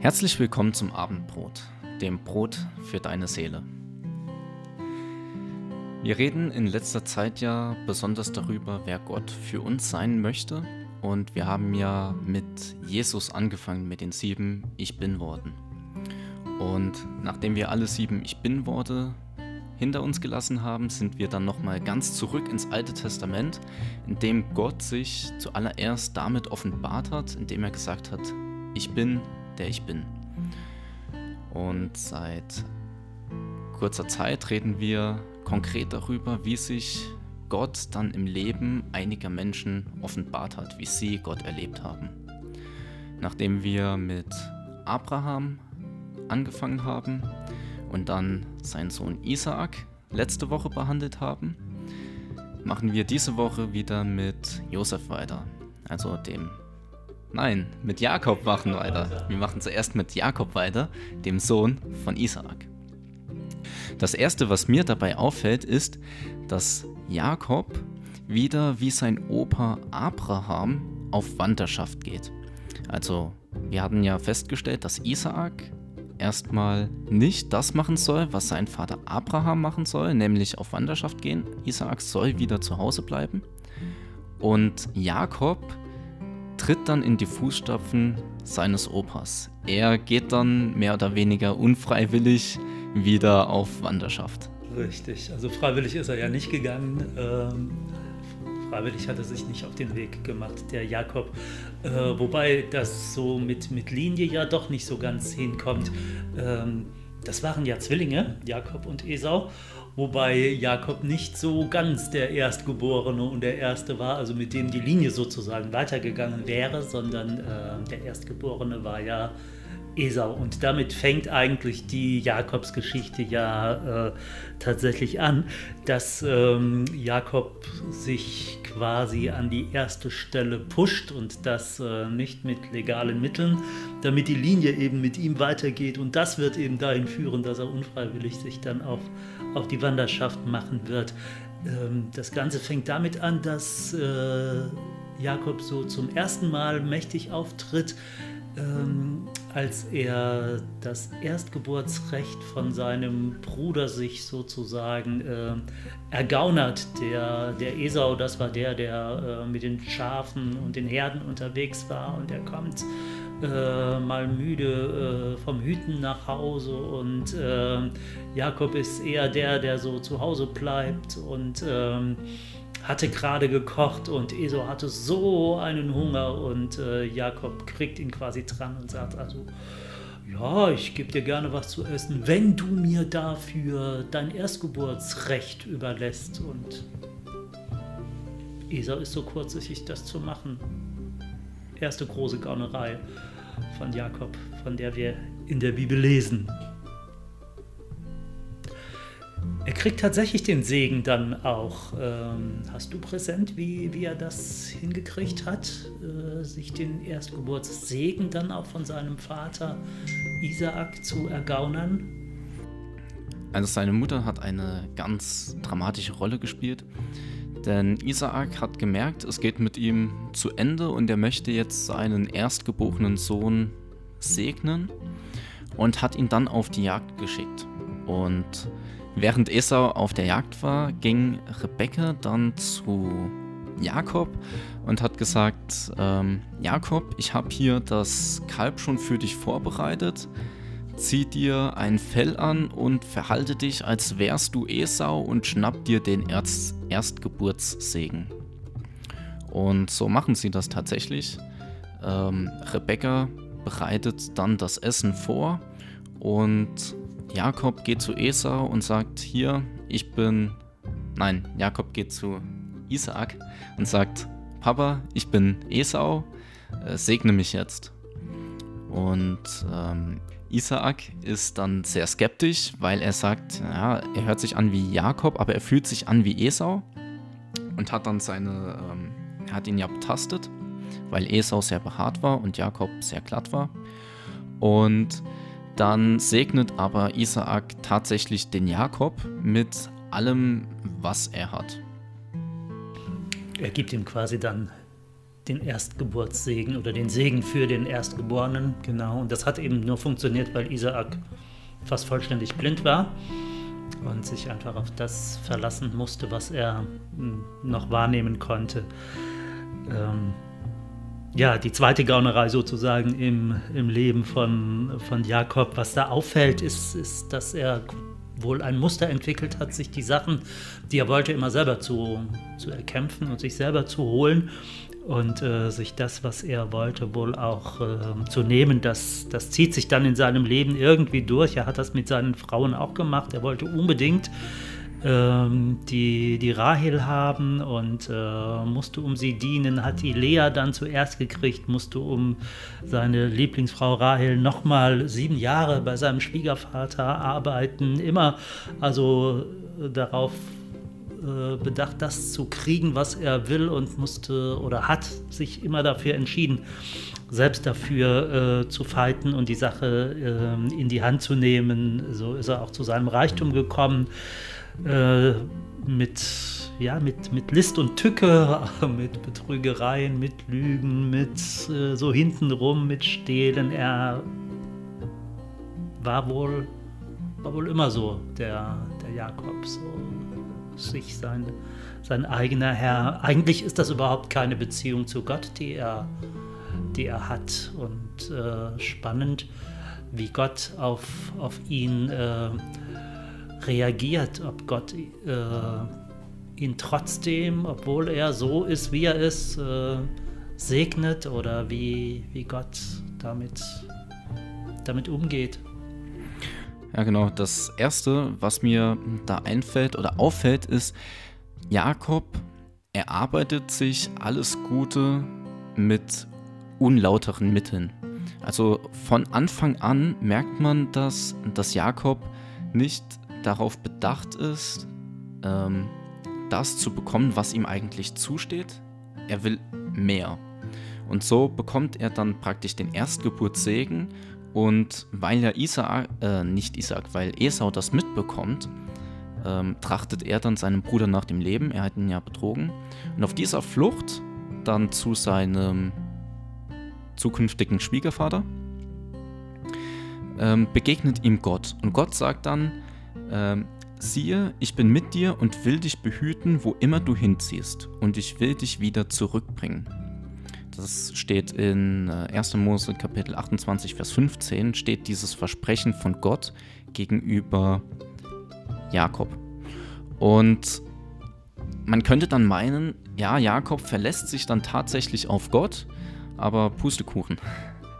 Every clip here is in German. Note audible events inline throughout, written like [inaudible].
Herzlich willkommen zum Abendbrot, dem Brot für deine Seele. Wir reden in letzter Zeit ja besonders darüber, wer Gott für uns sein möchte. Und wir haben ja mit Jesus angefangen, mit den sieben Ich bin Worten. Und nachdem wir alle sieben Ich bin Worte hinter uns gelassen haben, sind wir dann nochmal ganz zurück ins Alte Testament, in dem Gott sich zuallererst damit offenbart hat, indem er gesagt hat, ich bin, der ich bin. Und seit kurzer Zeit reden wir konkret darüber, wie sich Gott dann im Leben einiger Menschen offenbart hat, wie sie Gott erlebt haben. Nachdem wir mit Abraham angefangen haben, und dann seinen Sohn Isaak letzte Woche behandelt haben, machen wir diese Woche wieder mit Josef weiter. Also dem. Nein, mit Jakob machen wir weiter. Wir machen zuerst mit Jakob weiter, dem Sohn von Isaak. Das erste, was mir dabei auffällt, ist, dass Jakob wieder wie sein Opa Abraham auf Wanderschaft geht. Also, wir hatten ja festgestellt, dass Isaak erstmal nicht das machen soll, was sein Vater Abraham machen soll, nämlich auf Wanderschaft gehen. Isaak soll wieder zu Hause bleiben. Und Jakob tritt dann in die Fußstapfen seines Opas. Er geht dann mehr oder weniger unfreiwillig wieder auf Wanderschaft. Richtig, also freiwillig ist er ja nicht gegangen. Ähm, freiwillig hat er sich nicht auf den Weg gemacht, der Jakob. Äh, wobei das so mit, mit Linie ja doch nicht so ganz hinkommt. Ähm, das waren ja Zwillinge, Jakob und Esau, wobei Jakob nicht so ganz der Erstgeborene und der Erste war, also mit dem die Linie sozusagen weitergegangen wäre, sondern äh, der Erstgeborene war ja Esau. Und damit fängt eigentlich die Jakobsgeschichte ja äh, tatsächlich an, dass ähm, Jakob sich quasi an die erste Stelle pusht und das äh, nicht mit legalen Mitteln, damit die Linie eben mit ihm weitergeht. Und das wird eben dahin führen, dass er unfreiwillig sich dann auf, auf die Wanderschaft machen wird. Ähm, das Ganze fängt damit an, dass äh, Jakob so zum ersten Mal mächtig auftritt ähm, als er das Erstgeburtsrecht von seinem Bruder sich sozusagen äh, ergaunert. Der, der Esau, das war der, der äh, mit den Schafen und den Herden unterwegs war und er kommt äh, mal müde äh, vom Hüten nach Hause und äh, Jakob ist eher der, der so zu Hause bleibt und ähm, hatte gerade gekocht und Esau hatte so einen Hunger und äh, Jakob kriegt ihn quasi dran und sagt also, ja, ich gebe dir gerne was zu essen, wenn du mir dafür dein Erstgeburtsrecht überlässt. Und Esau ist so kurzsichtig, das zu machen. Erste große Gaunerei von Jakob, von der wir in der Bibel lesen. Er kriegt tatsächlich den Segen dann auch. Ähm, hast du präsent, wie, wie er das hingekriegt hat, äh, sich den Erstgeburtssegen dann auch von seinem Vater Isaak zu ergaunern? Also seine Mutter hat eine ganz dramatische Rolle gespielt, denn Isaak hat gemerkt, es geht mit ihm zu Ende und er möchte jetzt seinen erstgeborenen Sohn segnen und hat ihn dann auf die Jagd geschickt. Und Während Esau auf der Jagd war, ging Rebekka dann zu Jakob und hat gesagt, ähm, Jakob, ich habe hier das Kalb schon für dich vorbereitet. Zieh dir ein Fell an und verhalte dich, als wärst du Esau und schnapp dir den Erst Erstgeburtssegen. Und so machen sie das tatsächlich. Ähm, Rebecca bereitet dann das Essen vor und Jakob geht zu Esau und sagt, hier, ich bin... Nein, Jakob geht zu Isaak und sagt, Papa, ich bin Esau, äh, segne mich jetzt. Und ähm, Isaak ist dann sehr skeptisch, weil er sagt, ja, er hört sich an wie Jakob, aber er fühlt sich an wie Esau und hat dann seine, ähm, er hat ihn ja betastet, weil Esau sehr behaart war und Jakob sehr glatt war. Und dann segnet aber Isaak tatsächlich den Jakob mit allem, was er hat. Er gibt ihm quasi dann den Erstgeburtssegen oder den Segen für den Erstgeborenen, genau. Und das hat eben nur funktioniert, weil Isaak fast vollständig blind war und sich einfach auf das verlassen musste, was er hm, noch wahrnehmen konnte. Ähm, ja, die zweite Gaunerei sozusagen im, im Leben von, von Jakob. Was da auffällt, ist, ist, dass er wohl ein Muster entwickelt hat, sich die Sachen, die er wollte, immer selber zu, zu erkämpfen und sich selber zu holen und äh, sich das, was er wollte, wohl auch äh, zu nehmen. Das, das zieht sich dann in seinem Leben irgendwie durch. Er hat das mit seinen Frauen auch gemacht. Er wollte unbedingt ähm, die, die Rahel haben und äh, musste um sie dienen, hat die Lea dann zuerst gekriegt, musste um seine Lieblingsfrau Rahel nochmal sieben Jahre bei seinem Schwiegervater arbeiten, immer also darauf äh, bedacht, das zu kriegen, was er will und musste oder hat sich immer dafür entschieden, selbst dafür äh, zu fighten und die Sache äh, in die Hand zu nehmen. So ist er auch zu seinem Reichtum gekommen. Äh, mit, ja, mit, mit List und Tücke, [laughs] mit Betrügereien, mit Lügen, mit äh, so hintenrum, mit Stehlen. Er war wohl, war wohl immer so, der, der Jakob. So sich sein, sein eigener Herr. Eigentlich ist das überhaupt keine Beziehung zu Gott, die er, die er hat. Und äh, spannend, wie Gott auf, auf ihn äh, reagiert, ob Gott äh, ihn trotzdem, obwohl er so ist, wie er ist, äh, segnet oder wie, wie Gott damit, damit umgeht. Ja, genau. Das Erste, was mir da einfällt oder auffällt, ist, Jakob erarbeitet sich alles Gute mit unlauteren Mitteln. Also von Anfang an merkt man, dass, dass Jakob nicht darauf bedacht ist, ähm, das zu bekommen, was ihm eigentlich zusteht. Er will mehr. Und so bekommt er dann praktisch den Erstgeburtssegen und weil ja Isaak, äh, nicht Isaak, weil Esau das mitbekommt, ähm, trachtet er dann seinem Bruder nach dem Leben. Er hat ihn ja betrogen. Und auf dieser Flucht dann zu seinem zukünftigen Schwiegervater ähm, begegnet ihm Gott. Und Gott sagt dann, ähm, siehe, ich bin mit dir und will dich behüten, wo immer du hinziehst. Und ich will dich wieder zurückbringen. Das steht in 1. Äh, Mose Kapitel 28, Vers 15, steht dieses Versprechen von Gott gegenüber Jakob. Und man könnte dann meinen, ja, Jakob verlässt sich dann tatsächlich auf Gott, aber Pustekuchen. [laughs]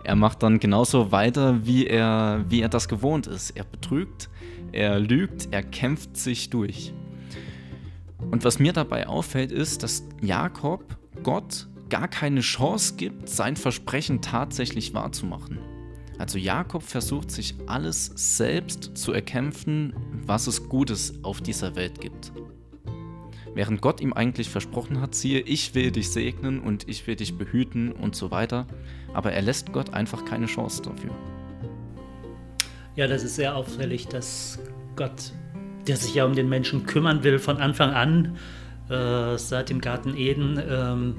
Er macht dann genauso weiter, wie er, wie er das gewohnt ist. Er betrügt, er lügt, er kämpft sich durch. Und was mir dabei auffällt, ist, dass Jakob Gott gar keine Chance gibt, sein Versprechen tatsächlich wahrzumachen. Also Jakob versucht sich alles selbst zu erkämpfen, was es Gutes auf dieser Welt gibt. Während Gott ihm eigentlich versprochen hat, siehe, ich will dich segnen und ich will dich behüten und so weiter, aber er lässt Gott einfach keine Chance dafür. Ja, das ist sehr auffällig, dass Gott, der sich ja um den Menschen kümmern will, von Anfang an, äh, seit dem Garten Eden, ähm,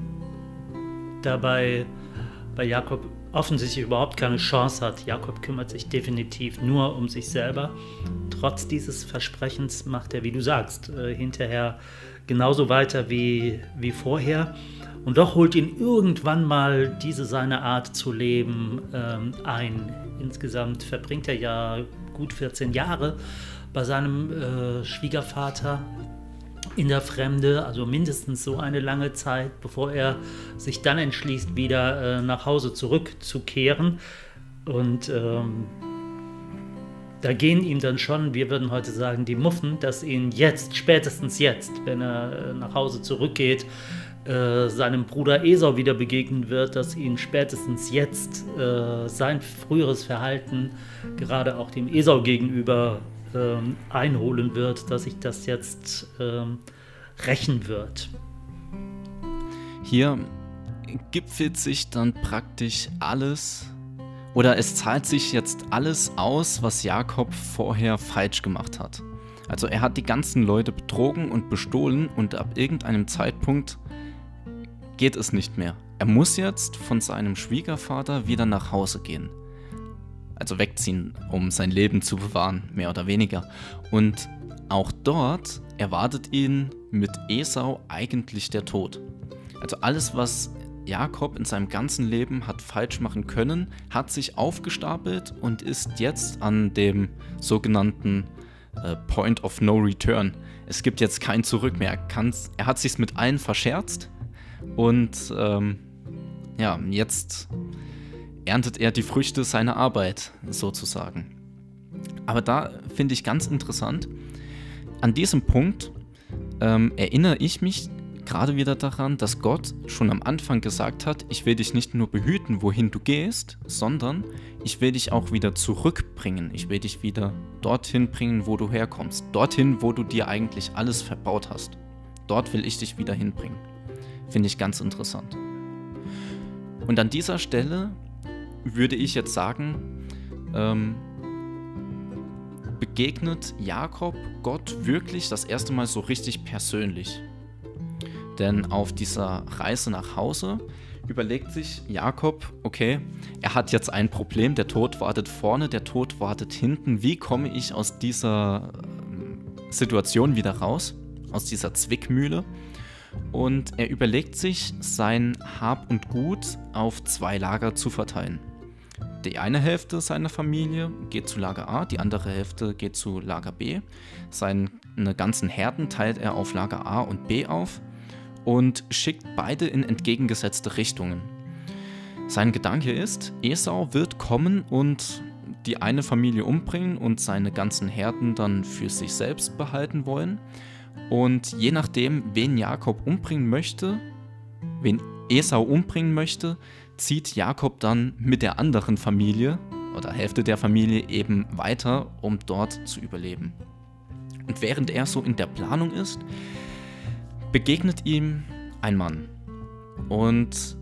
dabei bei Jakob offensichtlich überhaupt keine Chance hat. Jakob kümmert sich definitiv nur um sich selber. Trotz dieses Versprechens macht er, wie du sagst, äh, hinterher genauso weiter wie, wie vorher. Und doch holt ihn irgendwann mal diese seine Art zu leben ähm, ein. Insgesamt verbringt er ja gut 14 Jahre bei seinem äh, Schwiegervater in der Fremde, also mindestens so eine lange Zeit, bevor er sich dann entschließt, wieder äh, nach Hause zurückzukehren. Und ähm, da gehen ihm dann schon, wir würden heute sagen, die Muffen, dass ihn jetzt, spätestens jetzt, wenn er äh, nach Hause zurückgeht, äh, seinem Bruder Esau wieder begegnen wird, dass ihn spätestens jetzt äh, sein früheres Verhalten, gerade auch dem Esau gegenüber, ähm, einholen wird, dass sich das jetzt ähm, rächen wird. Hier gipfelt sich dann praktisch alles oder es zahlt sich jetzt alles aus, was Jakob vorher falsch gemacht hat. Also er hat die ganzen Leute betrogen und bestohlen und ab irgendeinem Zeitpunkt geht es nicht mehr. er muss jetzt von seinem Schwiegervater wieder nach Hause gehen. Also wegziehen, um sein Leben zu bewahren, mehr oder weniger. Und auch dort erwartet ihn mit Esau eigentlich der Tod. Also alles, was Jakob in seinem ganzen Leben hat falsch machen können, hat sich aufgestapelt und ist jetzt an dem sogenannten äh, Point of No Return. Es gibt jetzt kein Zurück mehr. Er, er hat sich mit allen verscherzt und ähm, ja, jetzt erntet er die Früchte seiner Arbeit sozusagen. Aber da finde ich ganz interessant, an diesem Punkt ähm, erinnere ich mich gerade wieder daran, dass Gott schon am Anfang gesagt hat, ich will dich nicht nur behüten, wohin du gehst, sondern ich will dich auch wieder zurückbringen. Ich will dich wieder dorthin bringen, wo du herkommst. Dorthin, wo du dir eigentlich alles verbaut hast. Dort will ich dich wieder hinbringen. Finde ich ganz interessant. Und an dieser Stelle würde ich jetzt sagen, ähm, begegnet Jakob Gott wirklich das erste Mal so richtig persönlich. Denn auf dieser Reise nach Hause überlegt sich Jakob, okay, er hat jetzt ein Problem, der Tod wartet vorne, der Tod wartet hinten. Wie komme ich aus dieser ähm, Situation wieder raus, aus dieser Zwickmühle? Und er überlegt sich, sein Hab und Gut auf zwei Lager zu verteilen. Die eine Hälfte seiner Familie geht zu Lager A, die andere Hälfte geht zu Lager B. Seine ganzen Herden teilt er auf Lager A und B auf und schickt beide in entgegengesetzte Richtungen. Sein Gedanke ist, Esau wird kommen und die eine Familie umbringen und seine ganzen Herden dann für sich selbst behalten wollen. Und je nachdem, wen Jakob umbringen möchte, wen Esau umbringen möchte, zieht Jakob dann mit der anderen Familie oder Hälfte der Familie eben weiter, um dort zu überleben. Und während er so in der Planung ist, begegnet ihm ein Mann. Und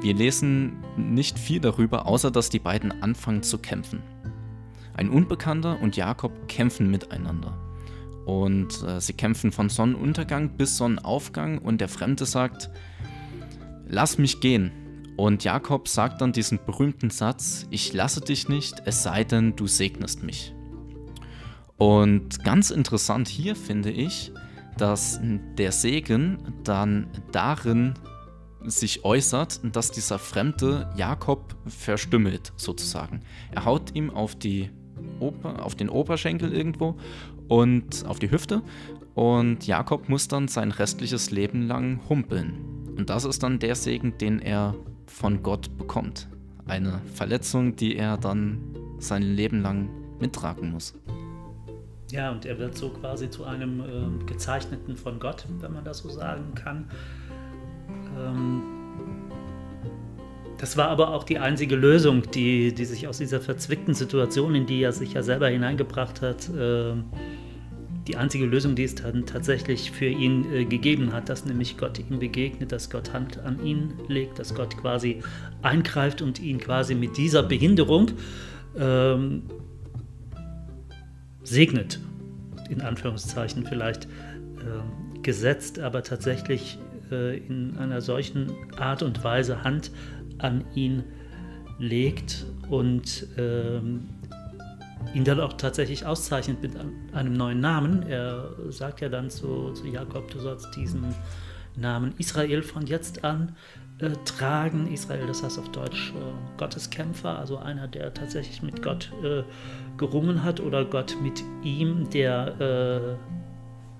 wir lesen nicht viel darüber, außer dass die beiden anfangen zu kämpfen. Ein Unbekannter und Jakob kämpfen miteinander. Und äh, sie kämpfen von Sonnenuntergang bis Sonnenaufgang und der Fremde sagt, lass mich gehen. Und Jakob sagt dann diesen berühmten Satz, ich lasse dich nicht, es sei denn, du segnest mich. Und ganz interessant hier finde ich, dass der Segen dann darin sich äußert, dass dieser Fremde Jakob verstümmelt, sozusagen. Er haut ihm auf, die Oper, auf den Oberschenkel irgendwo und auf die Hüfte und Jakob muss dann sein restliches Leben lang humpeln. Und das ist dann der Segen, den er von Gott bekommt. Eine Verletzung, die er dann sein Leben lang mittragen muss. Ja, und er wird so quasi zu einem äh, Gezeichneten von Gott, wenn man das so sagen kann. Ähm, das war aber auch die einzige Lösung, die, die sich aus dieser verzwickten Situation, in die er sich ja selber hineingebracht hat, äh, die einzige Lösung, die es dann tatsächlich für ihn äh, gegeben hat, dass nämlich Gott ihm begegnet, dass Gott Hand an ihn legt, dass Gott quasi eingreift und ihn quasi mit dieser Behinderung ähm, segnet, in Anführungszeichen vielleicht äh, gesetzt, aber tatsächlich äh, in einer solchen Art und Weise Hand an ihn legt und ähm, ihn dann auch tatsächlich auszeichnet mit einem neuen Namen. Er sagt ja dann zu, zu Jakob, du sollst diesen Namen Israel von jetzt an äh, tragen. Israel, das heißt auf Deutsch äh, Gotteskämpfer, also einer, der tatsächlich mit Gott äh, gerungen hat oder Gott mit ihm, der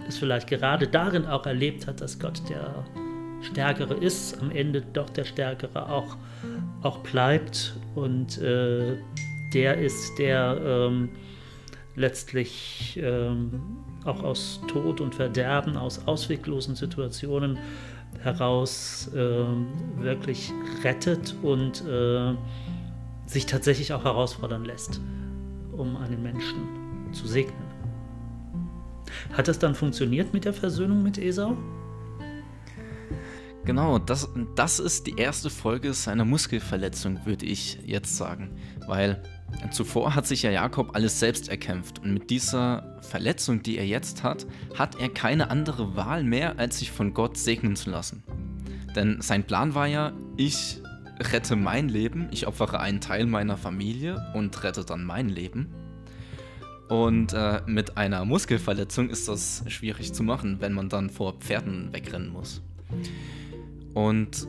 äh, es vielleicht gerade darin auch erlebt hat, dass Gott der Stärkere ist, am Ende doch der Stärkere auch, auch bleibt und äh, der ist, der ähm, letztlich ähm, auch aus Tod und Verderben, aus ausweglosen Situationen heraus äh, wirklich rettet und äh, sich tatsächlich auch herausfordern lässt, um einen Menschen zu segnen. Hat das dann funktioniert mit der Versöhnung mit Esau? Genau, das, das ist die erste Folge seiner Muskelverletzung, würde ich jetzt sagen. Weil Zuvor hat sich ja Jakob alles selbst erkämpft und mit dieser Verletzung, die er jetzt hat, hat er keine andere Wahl mehr, als sich von Gott segnen zu lassen. Denn sein Plan war ja, ich rette mein Leben, ich opfere einen Teil meiner Familie und rette dann mein Leben. Und äh, mit einer Muskelverletzung ist das schwierig zu machen, wenn man dann vor Pferden wegrennen muss. Und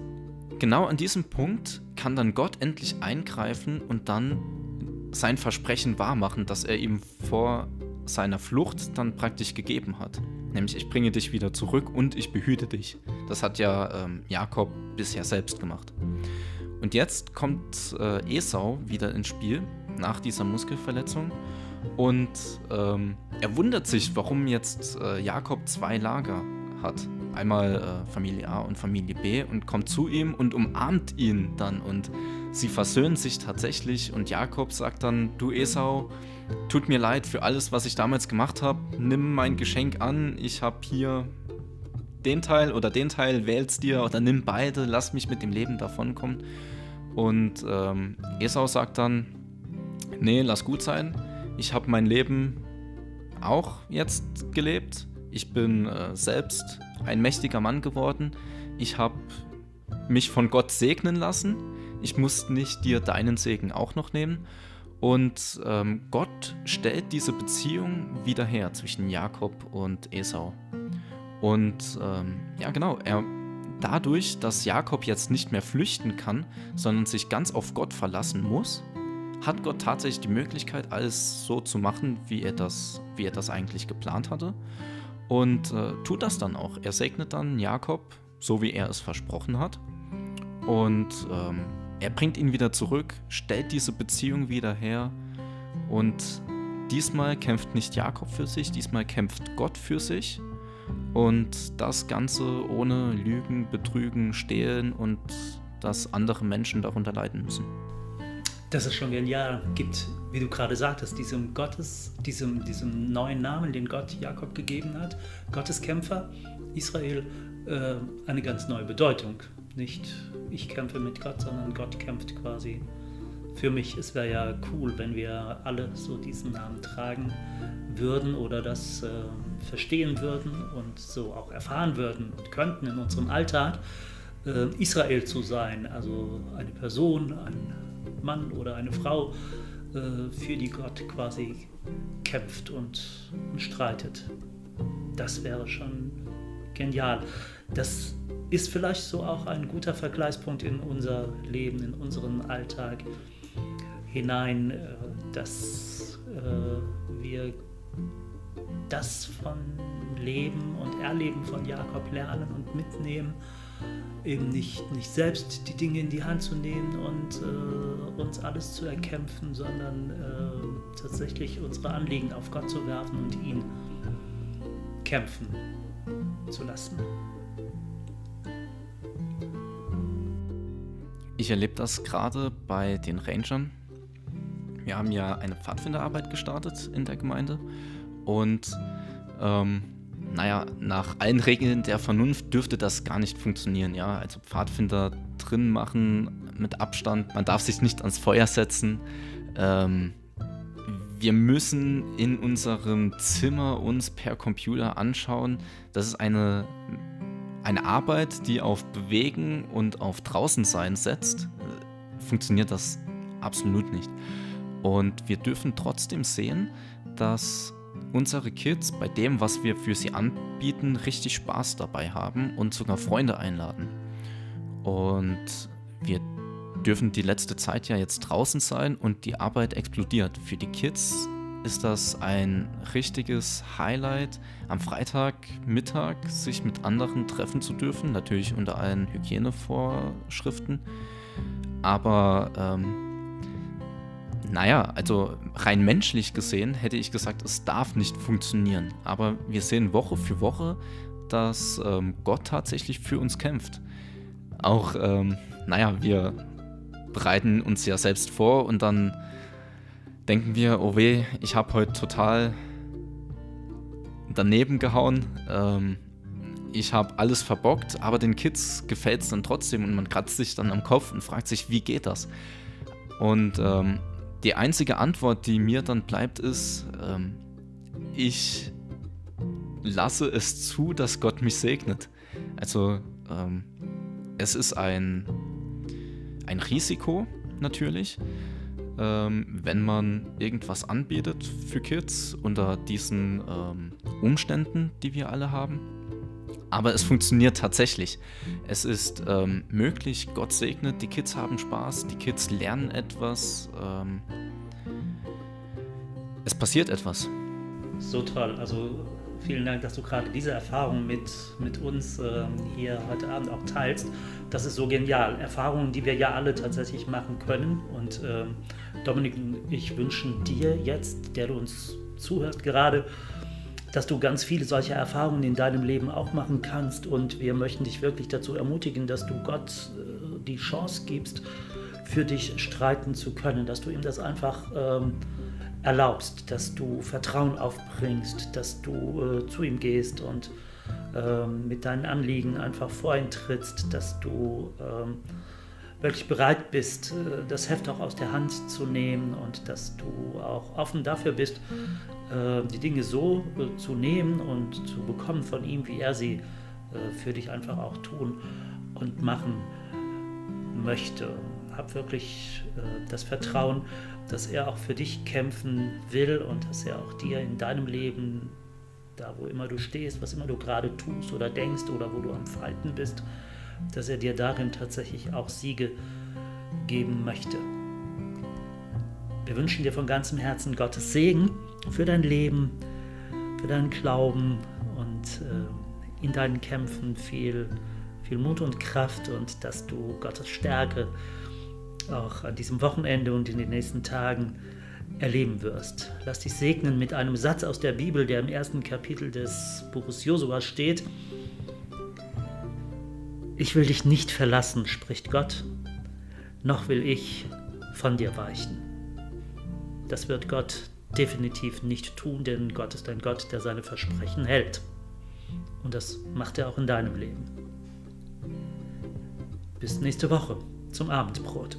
genau an diesem Punkt kann dann Gott endlich eingreifen und dann sein Versprechen wahrmachen, das er ihm vor seiner Flucht dann praktisch gegeben hat. Nämlich, ich bringe dich wieder zurück und ich behüte dich. Das hat ja ähm, Jakob bisher selbst gemacht. Und jetzt kommt äh, Esau wieder ins Spiel nach dieser Muskelverletzung und ähm, er wundert sich, warum jetzt äh, Jakob zwei Lager hat. Einmal äh, Familie A und Familie B und kommt zu ihm und umarmt ihn dann und sie versöhnen sich tatsächlich und Jakob sagt dann, du Esau, tut mir leid für alles, was ich damals gemacht habe, nimm mein Geschenk an, ich habe hier den Teil oder den Teil, wähl's dir oder nimm beide, lass mich mit dem Leben davonkommen. Und ähm, Esau sagt dann, nee, lass gut sein, ich habe mein Leben auch jetzt gelebt, ich bin äh, selbst ein mächtiger Mann geworden. Ich habe mich von Gott segnen lassen. Ich muss nicht dir deinen Segen auch noch nehmen. Und ähm, Gott stellt diese Beziehung wieder her zwischen Jakob und Esau. Und ähm, ja, genau, er, dadurch, dass Jakob jetzt nicht mehr flüchten kann, sondern sich ganz auf Gott verlassen muss, hat Gott tatsächlich die Möglichkeit, alles so zu machen, wie er das, wie er das eigentlich geplant hatte. Und äh, tut das dann auch. Er segnet dann Jakob, so wie er es versprochen hat. Und ähm, er bringt ihn wieder zurück, stellt diese Beziehung wieder her. Und diesmal kämpft nicht Jakob für sich, diesmal kämpft Gott für sich. Und das Ganze ohne Lügen, Betrügen, Stehlen und dass andere Menschen darunter leiden müssen dass es schon genial gibt, wie du gerade sagtest, diesem Gottes, diesem, diesem neuen Namen, den Gott Jakob gegeben hat, Gotteskämpfer, Israel, äh, eine ganz neue Bedeutung. Nicht ich kämpfe mit Gott, sondern Gott kämpft quasi für mich. Es wäre ja cool, wenn wir alle so diesen Namen tragen würden oder das äh, verstehen würden und so auch erfahren würden und könnten in unserem Alltag. Äh, Israel zu sein, also eine Person, ein Mann oder eine Frau, äh, für die Gott quasi kämpft und, und streitet. Das wäre schon genial. Das ist vielleicht so auch ein guter Vergleichspunkt in unser Leben, in unseren Alltag hinein, äh, dass äh, wir das von Leben und Erleben von Jakob lernen und mitnehmen eben nicht, nicht selbst die Dinge in die Hand zu nehmen und äh, uns alles zu erkämpfen, sondern äh, tatsächlich unsere Anliegen auf Gott zu werfen und ihn kämpfen zu lassen. Ich erlebe das gerade bei den Rangern. Wir haben ja eine Pfadfinderarbeit gestartet in der Gemeinde und ähm, naja, nach allen Regeln der Vernunft dürfte das gar nicht funktionieren, ja. Also Pfadfinder drin machen mit Abstand, man darf sich nicht ans Feuer setzen. Ähm, wir müssen in unserem Zimmer uns per Computer anschauen. Das ist eine, eine Arbeit, die auf Bewegen und auf Draußensein setzt. Funktioniert das absolut nicht. Und wir dürfen trotzdem sehen, dass unsere Kids bei dem, was wir für sie anbieten, richtig Spaß dabei haben und sogar Freunde einladen. Und wir dürfen die letzte Zeit ja jetzt draußen sein und die Arbeit explodiert. Für die Kids ist das ein richtiges Highlight, am Freitagmittag sich mit anderen treffen zu dürfen, natürlich unter allen Hygienevorschriften. Aber ähm, naja, also rein menschlich gesehen hätte ich gesagt, es darf nicht funktionieren. Aber wir sehen Woche für Woche, dass ähm, Gott tatsächlich für uns kämpft. Auch, ähm, naja, wir bereiten uns ja selbst vor und dann denken wir, oh weh, ich habe heute total daneben gehauen. Ähm, ich habe alles verbockt, aber den Kids gefällt es dann trotzdem und man kratzt sich dann am Kopf und fragt sich, wie geht das? Und ähm, die einzige Antwort, die mir dann bleibt, ist, ähm, ich lasse es zu, dass Gott mich segnet. Also ähm, es ist ein, ein Risiko natürlich, ähm, wenn man irgendwas anbietet für Kids unter diesen ähm, Umständen, die wir alle haben. Aber es funktioniert tatsächlich. Es ist ähm, möglich, Gott segnet, die Kids haben Spaß, die Kids lernen etwas. Ähm, es passiert etwas. So toll. Also vielen Dank, dass du gerade diese Erfahrung mit, mit uns äh, hier heute Abend auch teilst. Das ist so genial. Erfahrungen, die wir ja alle tatsächlich machen können. Und äh, Dominik und ich wünschen dir jetzt, der du uns zuhört gerade, dass du ganz viele solcher Erfahrungen in deinem Leben auch machen kannst. Und wir möchten dich wirklich dazu ermutigen, dass du Gott äh, die Chance gibst, für dich streiten zu können, dass du ihm das einfach ähm, erlaubst, dass du Vertrauen aufbringst, dass du äh, zu ihm gehst und ähm, mit deinen Anliegen einfach vor ihn trittst, dass du ähm, wirklich bereit bist, äh, das Heft auch aus der Hand zu nehmen und dass du auch offen dafür bist, äh, die Dinge so äh, zu nehmen und zu bekommen von ihm, wie er sie äh, für dich einfach auch tun und machen möchte. Hab wirklich äh, das Vertrauen, dass er auch für dich kämpfen will und dass er auch dir in deinem Leben, da wo immer du stehst, was immer du gerade tust oder denkst oder wo du am Falten bist, dass er dir darin tatsächlich auch Siege geben möchte. Wir wünschen dir von ganzem Herzen Gottes Segen für dein Leben, für deinen Glauben und äh, in deinen Kämpfen viel, viel Mut und Kraft und dass du Gottes Stärke auch an diesem Wochenende und in den nächsten Tagen erleben wirst. Lass dich segnen mit einem Satz aus der Bibel, der im ersten Kapitel des Buches Josua steht. Ich will dich nicht verlassen, spricht Gott, noch will ich von dir weichen. Das wird Gott definitiv nicht tun, denn Gott ist ein Gott, der seine Versprechen hält. Und das macht er auch in deinem Leben. Bis nächste Woche zum Abendbrot.